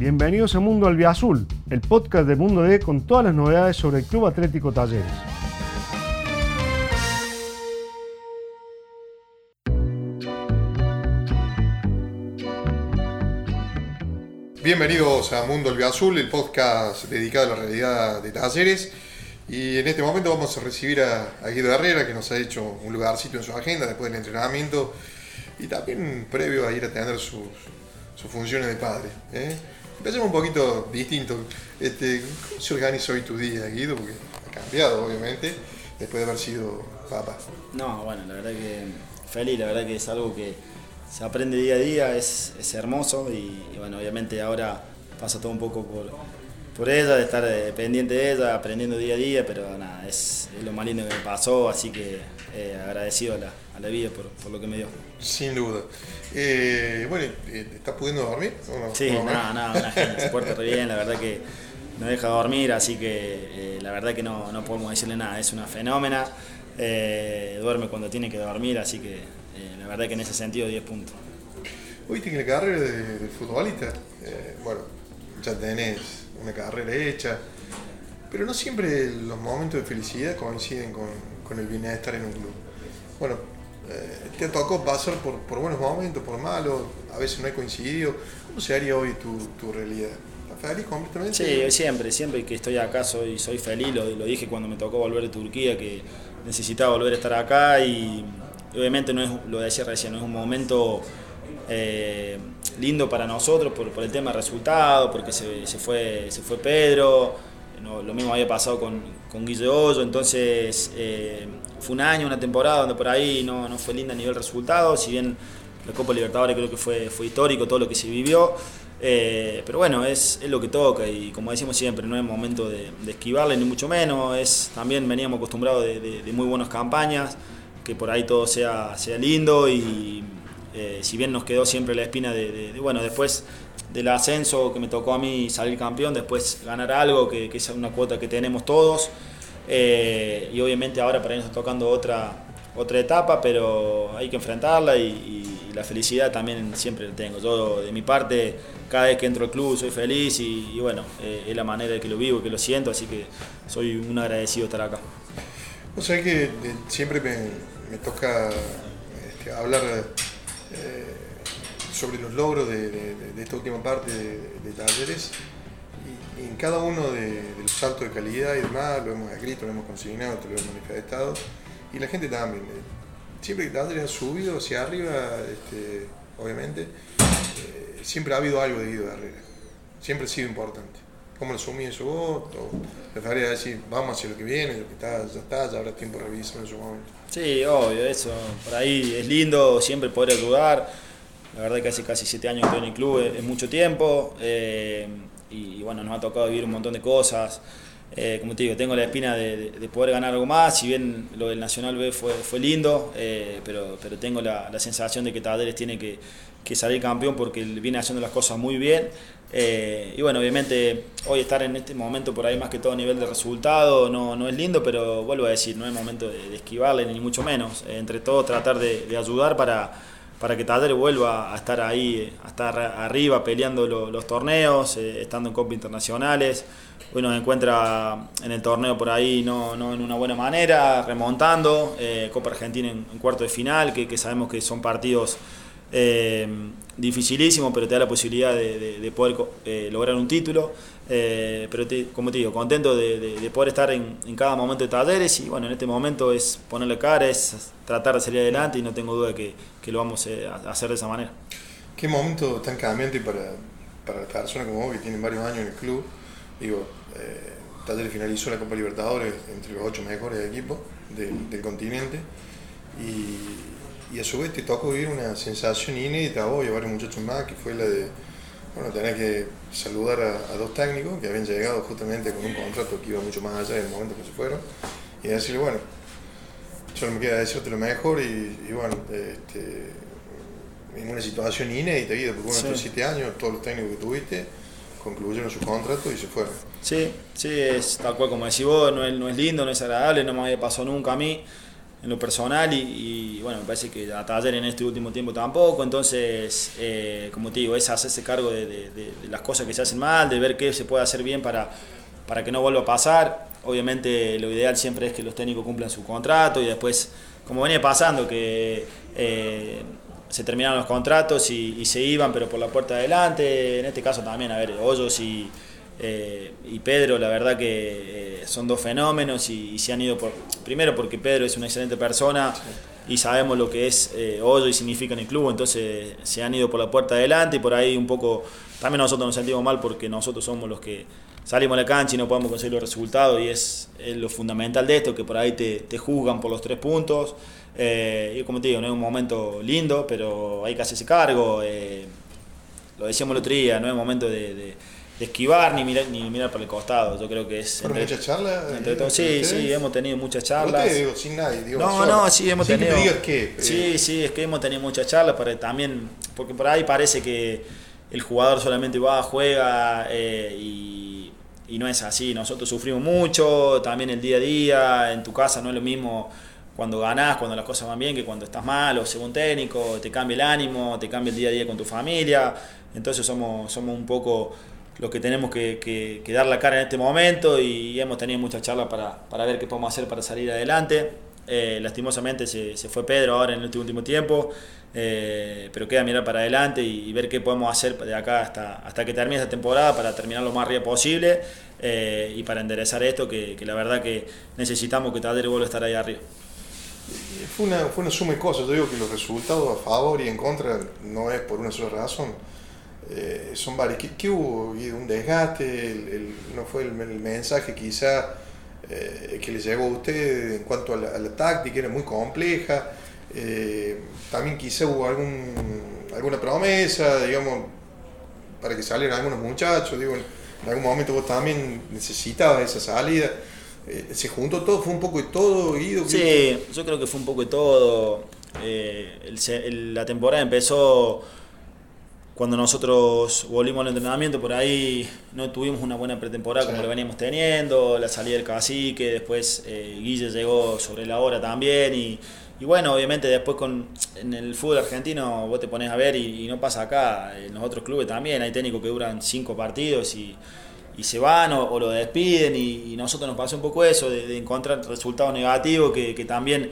Bienvenidos a Mundo Albiazul, el podcast de Mundo D con todas las novedades sobre el Club Atlético Talleres. Bienvenidos a Mundo Albiazul, el podcast dedicado a la realidad de Talleres. Y en este momento vamos a recibir a, Guido Herrera, que nos ha hecho un lugarcito en su agenda después del entrenamiento y también previo a ir a tener sus, funciones de padre. ¿eh? Empecemos un poquito distinto. Este, ¿Cómo se organiza hoy tu día, Guido? Porque ha cambiado, obviamente, después de haber sido papá. No, bueno, la verdad que feliz, la verdad que es algo que se aprende día a día, es, hermoso y, bueno, obviamente ahora pasa todo un poco por, por ella, de estar eh, pendiente de ella, aprendiendo día a día, pero nada, es, lo más lindo que me pasó, así que eh, agradecido a la, a la vida por, por, lo que me dio. Sin duda. Eh, bueno, ¿estás pudiendo dormir? sí, nada, nada, una gente, se porta re bien, la verdad que no deja dormir, así que la verdad que no, no, podemos decirle nada, es una fenómena, duerme cuando tiene que dormir, así que la verdad que en ese sentido 10 puntos. Oíste que la carrera de, de futbolista, bueno, ya tenés una carrera hecha, pero no siempre los momentos de felicidad coinciden con, con el bienestar en un club. Bueno, eh, te tocó pasar por, por, buenos momentos, por malos, a veces no hay coincidido. ¿Cómo se haría hoy tu, tu realidad? ¿Estás feliz completamente? Sí, siempre, siempre que estoy acá soy, soy feliz, lo, lo, dije cuando me tocó volver de Turquía, que necesitaba volver a estar acá y obviamente no es, lo decía recién, no es un momento eh, lindo para nosotros por, por, el tema de resultado, porque se, se, fue, se fue Pedro, lo mismo había pasado con, con Guillo Hoyo, entonces eh, fue un año, una temporada donde por ahí no, no, fue linda a nivel resultado, si bien la Copa Libertadores creo que fue, fue histórico todo lo que se vivió, eh, pero bueno, es, es, lo que toca y como decimos siempre, no es momento de, esquivarle ni mucho menos, es, también veníamos acostumbrados de muy buenas campañas, que por ahí todo sea, sea lindo y eh, si bien nos quedó siempre la espina de, bueno, después del ascenso que me tocó a mí salir campeón, después ganar algo, que, es una cuota que tenemos todos. Eh, y obviamente ahora para mí está tocando otra, otra etapa, pero hay que enfrentarla y, la felicidad también siempre la tengo. Yo de mi parte, cada vez que entro al club soy feliz y, bueno, eh, es la manera de que lo vivo, que lo siento, así que soy un agradecido estar acá. O sea que siempre me, me toca este, hablar eh, sobre los logros de, esta última parte de, talleres y, en cada uno de, los saltos de calidad y demás lo hemos escrito, lo hemos consignado, lo hemos manifestado y la gente también. Eh, siempre que talleres ha subido hacia arriba, este, obviamente, eh, siempre ha habido algo de Guido Herrera, siempre ha sido importante. ¿Cómo lo asumí eso vos? ¿O a decir, vamos hacia lo que viene, lo que está, ya está, ya habrá tiempo de revisar en su momento? Sí, obvio, eso. Por ahí es lindo siempre poder ayudar. La verdad que hace casi siete años que estoy en el club, es, mucho tiempo. Eh, y, bueno, nos ha tocado vivir un montón de cosas. Eh, como te digo, tengo la espina de, poder ganar algo más, si bien lo del Nacional B fue, fue lindo, eh, pero, pero tengo la, la, sensación de que Taderes tiene que, que, salir campeón porque viene haciendo las cosas muy bien. Eh, y bueno, obviamente hoy estar en este momento por ahí más que todo a nivel de resultado no, no es lindo, pero vuelvo a decir, no es momento de, esquivarle ni mucho menos. entre todos tratar de, de ayudar para para que Talleres vuelva a estar ahí, a estar arriba peleando los, torneos, eh, estando en Copa Internacionales. Hoy nos encuentra en el torneo por ahí no, no en una buena manera, remontando. Eh, Copa Argentina en, cuarto de final, que, que sabemos que son partidos eh, dificilísimo, pero te da la posibilidad de, poder eh, lograr un título. Eh, pero como te digo, contento de, poder estar en, cada momento de talleres y bueno, en este momento es ponerle cara, es tratar de salir adelante y no tengo duda que, que lo vamos a hacer de esa manera. ¿Qué momento tan cambiante para, para personas como vos que tienen varios años en el club? Digo, Talleres finalizó la Copa Libertadores entre los ocho mejores equipos del, del continente y y a su vez te tocó vivir una sensación inédita a vos y a varios muchachos más, que fue la de bueno, tener que saludar a, dos técnicos que habían llegado justamente con un contrato que iba mucho más allá del momento que se fueron, y decirle, bueno, solo me queda decirte lo mejor y, bueno, este, en una situación inédita, porque bueno, estos siete años, todos los técnicos que tuviste concluyeron su contrato y se fueron. Sí, sí, es tal cual como decís vos, no es, no es lindo, no es agradable, no me había pasado nunca a mí. En lo personal y, bueno, me parece que a Taller en este último tiempo tampoco, entonces, eh, como te digo, es hacerse cargo de, las cosas que se hacen mal, de ver qué se puede hacer bien para, para que no vuelva a pasar. Obviamente lo ideal siempre es que los técnicos cumplan su contrato y después, como venía pasando, que eh, se terminaron los contratos y, se iban, pero por la puerta de adelante, en este caso también, a ver, Hoyos y eh, y Pedro, la verdad que eh, son dos fenómenos y, se han ido por. Primero porque Pedro es una excelente persona y sabemos lo que es eh, Hoyo y significa en el club, entonces se han ido por la puerta adelante y por ahí un poco. También nosotros nos sentimos mal porque nosotros somos los que salimos a la cancha y no podemos conseguir los resultados y es, lo fundamental de esto, que por ahí te, te juzgan por los tres puntos. y como te digo, no es un momento lindo, pero hay que hacerse cargo. lo decíamos el otro día, no es momento de esquivar ni mirar, ni mirar para el costado. Yo creo que es. ¿Fueron muchas charlas? sí, sí, hemos tenido muchas charlas. digo, sin nadie, digo, No, no, sí, hemos tenido. Que sí, sí, es que hemos tenido muchas charlas para también. Porque por ahí parece que el jugador solamente va, juega eh, y, y no es así. Nosotros sufrimos mucho, también el día a día, en tu casa no es lo mismo cuando ganás, cuando las cosas van bien, que cuando estás mal o según técnico, te cambia el ánimo, te cambia el día a día con tu familia. Entonces somos, somos un poco lo que tenemos que, dar la cara en este momento y hemos tenido muchas charlas para, ver qué podemos hacer para salir adelante. Eh, lastimosamente se, fue Pedro ahora en este último tiempo, eh, pero queda mirar para adelante y, ver qué podemos hacer de acá hasta, hasta que termine esta temporada para terminar lo más arriba posible eh, y para enderezar esto que, la verdad que necesitamos que Tadero vuelva a estar ahí arriba. Fue una, fue una suma de cosas, yo digo que los resultados a favor y en contra no es por una sola razón eh, son varios. ¿Qué, hubo? ¿Un desgaste? ¿No fue el, mensaje quizá eh, que le llegó a usted en cuanto a la, táctica? Era muy compleja. Eh, también quizá hubo algún, alguna promesa, digamos, para que salieran algunos muchachos. Digo, en algún momento vos también necesitabas esa salida. ¿Se juntó todo? ¿Fue un poco de todo, Guido? Sí, yo creo que fue un poco de todo. la temporada empezó cuando nosotros volvimos al entrenamiento, por ahí no tuvimos una buena pretemporada como lo veníamos teniendo, la salida del cacique, después eh, Guille llegó sobre la hora también y, bueno, obviamente después con en el fútbol argentino vos te pones a ver y, no pasa acá, en los otros clubes también hay técnicos que duran cinco partidos y, se van o, lo despiden y, nosotros nos pasó un poco eso, de, encontrar resultados negativos que, que también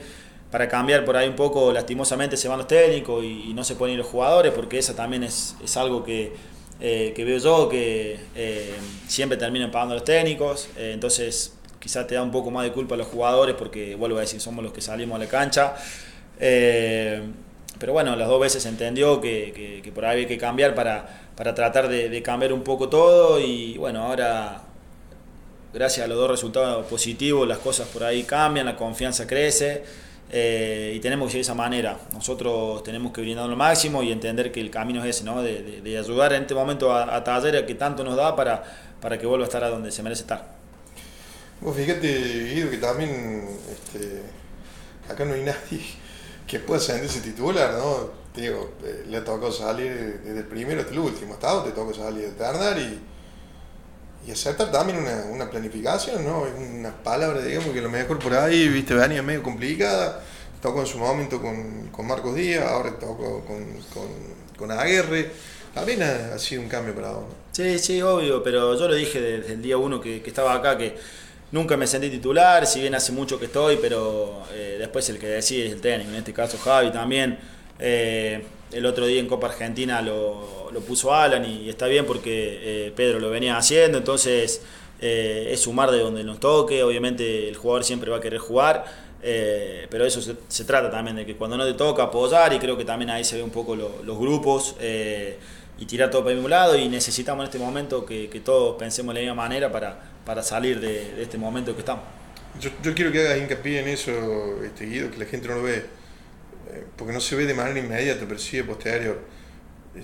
para cambiar por ahí un poco, lastimosamente se van los técnicos y, no se ponen los jugadores, porque eso también es, algo que, eh, que, veo yo, que eh, siempre terminan pagando los técnicos, eh, entonces quizás te da un poco más de culpa a los jugadores, porque vuelvo a decir, somos los que salimos a la cancha. pero bueno, las dos veces entendió que, por ahí había que cambiar para, para tratar de, de cambiar un poco todo y bueno, ahora gracias a los dos resultados positivos las cosas por ahí cambian, la confianza crece. Eh, y tenemos que ser de esa manera. Nosotros tenemos que brindar lo máximo y entender que el camino es ese, ¿no? de, de, ayudar en este momento a, a Taller que tanto nos da para, para que vuelva a estar a donde se merece estar. Vos fíjate, Guido, que también este, acá no hay nadie que pueda ser ese titular, ¿no? Te digo, eh, le ha tocado salir desde el primero hasta el último, hasta te toca salir de Ternar y y acertar también una, planificación, ¿no? Una palabra, digamos, que a lo mejor por ahí, viste, venía medio complicada. Tocó en su momento con, con Marcos Díaz, ahora tocó con, con, con Aguerre. También ha, sido un cambio para vos. Sí, sí, obvio, pero yo lo dije desde el día uno que, que estaba acá, que nunca me sentí titular, si bien hace mucho que estoy, pero eh, después el que decide es el técnico, en este caso Javi también. Eh, el otro día en Copa Argentina lo, lo puso Alan y, está bien porque eh, Pedro lo venía haciendo, entonces eh, es sumar de donde nos toque, obviamente el jugador siempre va a querer jugar, eh, pero eso se, trata también de que cuando no te toca apoyar y creo que también ahí se ve un poco los grupos y tirar todo para el mismo lado y necesitamos en este momento que, todos pensemos de la misma manera para, para salir de, este momento que estamos. Yo, yo, quiero que hagas hincapié en eso, este, Guido, que la gente no lo ve eh, porque no se ve de manera inmediata, pero sí de posterior.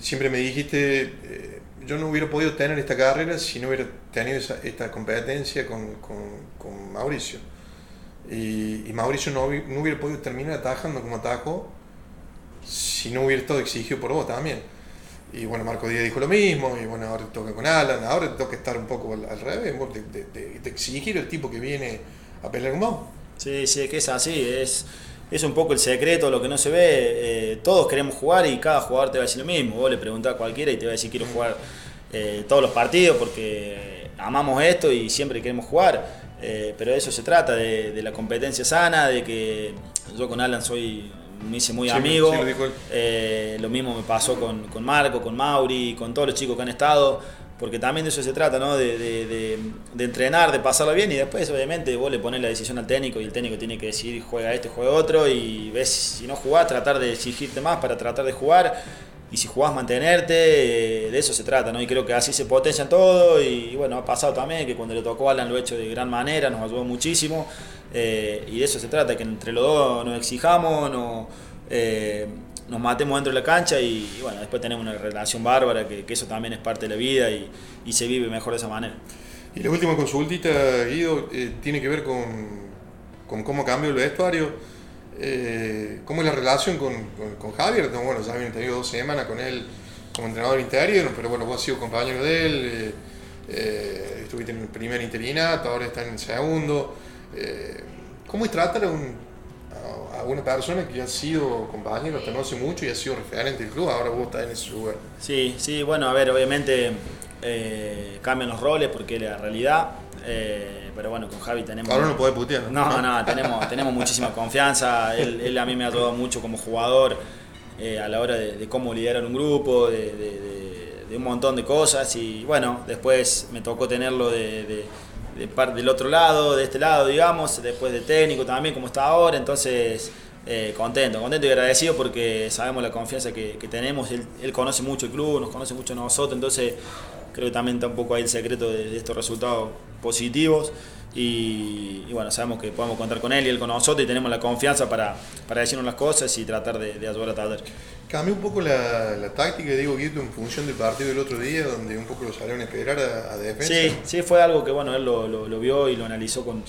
Siempre me dijiste, eh, yo no hubiera podido tener esta carrera si no hubiera tenido esta competencia con, con, Mauricio. Y, Mauricio no, no, hubiera podido terminar atajando como atajo si no hubiera estado exigido por vos también. Y bueno, Marco Díaz dijo lo mismo, y bueno, ahora te toca con Alan, ahora te toca estar un poco al, revés, de, exigir el tipo que viene a pelear con vos. Sí, sí, que es así, es es un poco el secreto, lo que no se ve. Eh, todos queremos jugar y cada jugador te va a decir lo mismo. Vos le preguntás a cualquiera y te va a decir quiero jugar eh, todos los partidos porque amamos esto y siempre queremos jugar. Eh, pero de eso se trata, de, la competencia sana, de que yo con Alan soy me hice muy amigo. lo, mismo me pasó con, con Marco, con Mauri, con todos los chicos que han estado porque también de eso se trata, ¿no? De, de, de, entrenar, de pasarlo bien y después obviamente vos le pones la decisión al técnico y el técnico tiene que decir juega este, juega otro y ves si no jugás, tratar de exigirte más para tratar de jugar y si jugás mantenerte, eh, de eso se trata, ¿no? Y creo que así se potencia todo y, bueno, ha pasado también que cuando le tocó a Alan lo ha hecho de gran manera, nos ayudó muchísimo eh, y de eso se trata, que entre los dos nos exijamos, no, eh, nos matemos dentro de la cancha y, bueno, después tenemos una relación bárbara, que, eso también es parte de la vida y, se vive mejor de esa manera. Y la última consultita, Guido, eh, tiene que ver con, con cómo cambió el vestuario. Eh, ¿Cómo es la relación con, con, Javier? bueno, ya habían tenido dos semanas con él como entrenador interior, pero bueno, vos has sido compañero de él, eh, estuviste en el primer interinato, ahora está en el segundo. ¿Cómo es tratar a un, una persona que ha sido compañero no hace mucho y ha sido referente del club, ahora vos estás en ese lugar. Sí, sí, bueno, a ver, obviamente eh, cambian los roles porque es la realidad. Eh, pero bueno, con Javi tenemos. Ahora no puede putear. No, no, tenemos, tenemos muchísima confianza. Él, a mí me ha ayudado mucho como jugador eh, a la hora de, cómo liderar un grupo, de, de, un montón de cosas. Y bueno, después me tocó tenerlo de de del otro lado, de este lado, digamos, después de técnico también, como está ahora, entonces eh, contento, contento y agradecido porque sabemos la confianza que, tenemos, él, conoce mucho el club, nos conoce mucho a nosotros, entonces creo que también está un poco ahí el secreto de, estos resultados positivos y, bueno, sabemos que podemos contar con él y él con nosotros y tenemos la confianza para, para decirnos las cosas y tratar de, ayudar a Taller. Cambió un poco la, la táctica, digo, Guito, en función del partido del otro día, donde un poco lo salieron a esperar a, defensa. Sí, sí, fue algo que bueno, él lo, lo, vio y lo analizó con,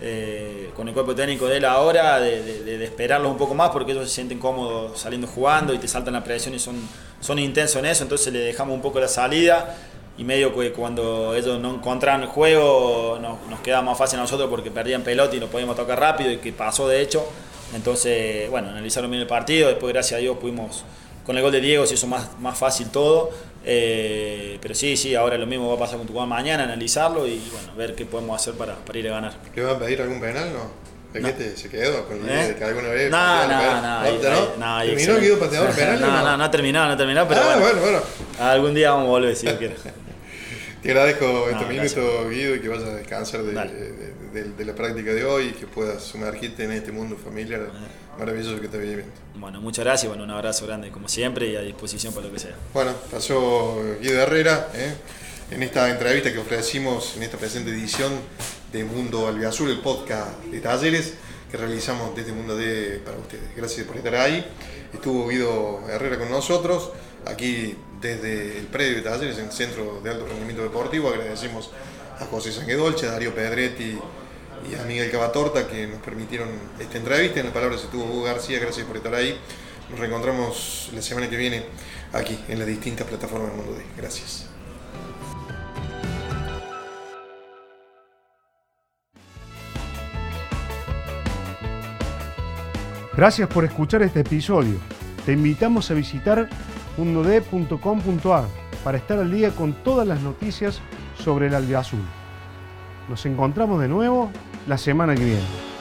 eh, con el cuerpo técnico de él ahora, de, de, esperarlos un poco más, porque ellos se sienten cómodos saliendo jugando y te saltan la presión y son, son intensos en eso, entonces le dejamos un poco la salida y medio que cuando ellos no encontraron el juego nos, nos quedaba más fácil a nosotros porque perdían pelota y lo podíamos tocar rápido y que pasó de hecho entonces, bueno, analizaron bien el partido, después gracias a Dios pudimos, con el gol de Diego se hizo más, más fácil todo, eh, pero sí, sí, ahora lo mismo va a pasar con Tucumán mañana, analizarlo y bueno, ver qué podemos hacer para, para ir a ganar. ¿Le van a pedir algún penal, no? ¿De qué se quedó con idea de que alguna vez... No, no, no. ¿Terminó Guido pateador penal? No, no, no ha terminado, no ha terminado, pero ah, bueno, bueno, Algún día vamos a volver si Dios quiere. Te agradezco este minuto, Guido, y que vayas a descansar de, de, la práctica de hoy y que puedas sumergirte en este mundo familiar maravilloso que te viviendo. Bueno, muchas gracias, bueno, un abrazo grande como siempre y a disposición para lo que sea. Bueno, pasó Guido Herrera ¿eh? en esta entrevista que ofrecimos en esta presente edición de Mundo Albiazul, el podcast de talleres que realizamos desde Mundo D para ustedes. Gracias por estar ahí. Estuvo Guido Herrera con nosotros, aquí desde el predio de talleres en el Centro de Alto Rendimiento Deportivo. Agradecemos a José Sanguedolce, a Darío Pedretti y a Miguel Cavatorta que nos permitieron esta entrevista. En las palabras estuvo Hugo García, gracias por estar ahí. Nos reencontramos la semana que viene aquí en las distintas plataformas del mundo D. Gracias. Gracias por escuchar este episodio. Te invitamos a visitar para estar al día con todas las noticias sobre el albiazul. Nos encontramos de nuevo la semana que viene.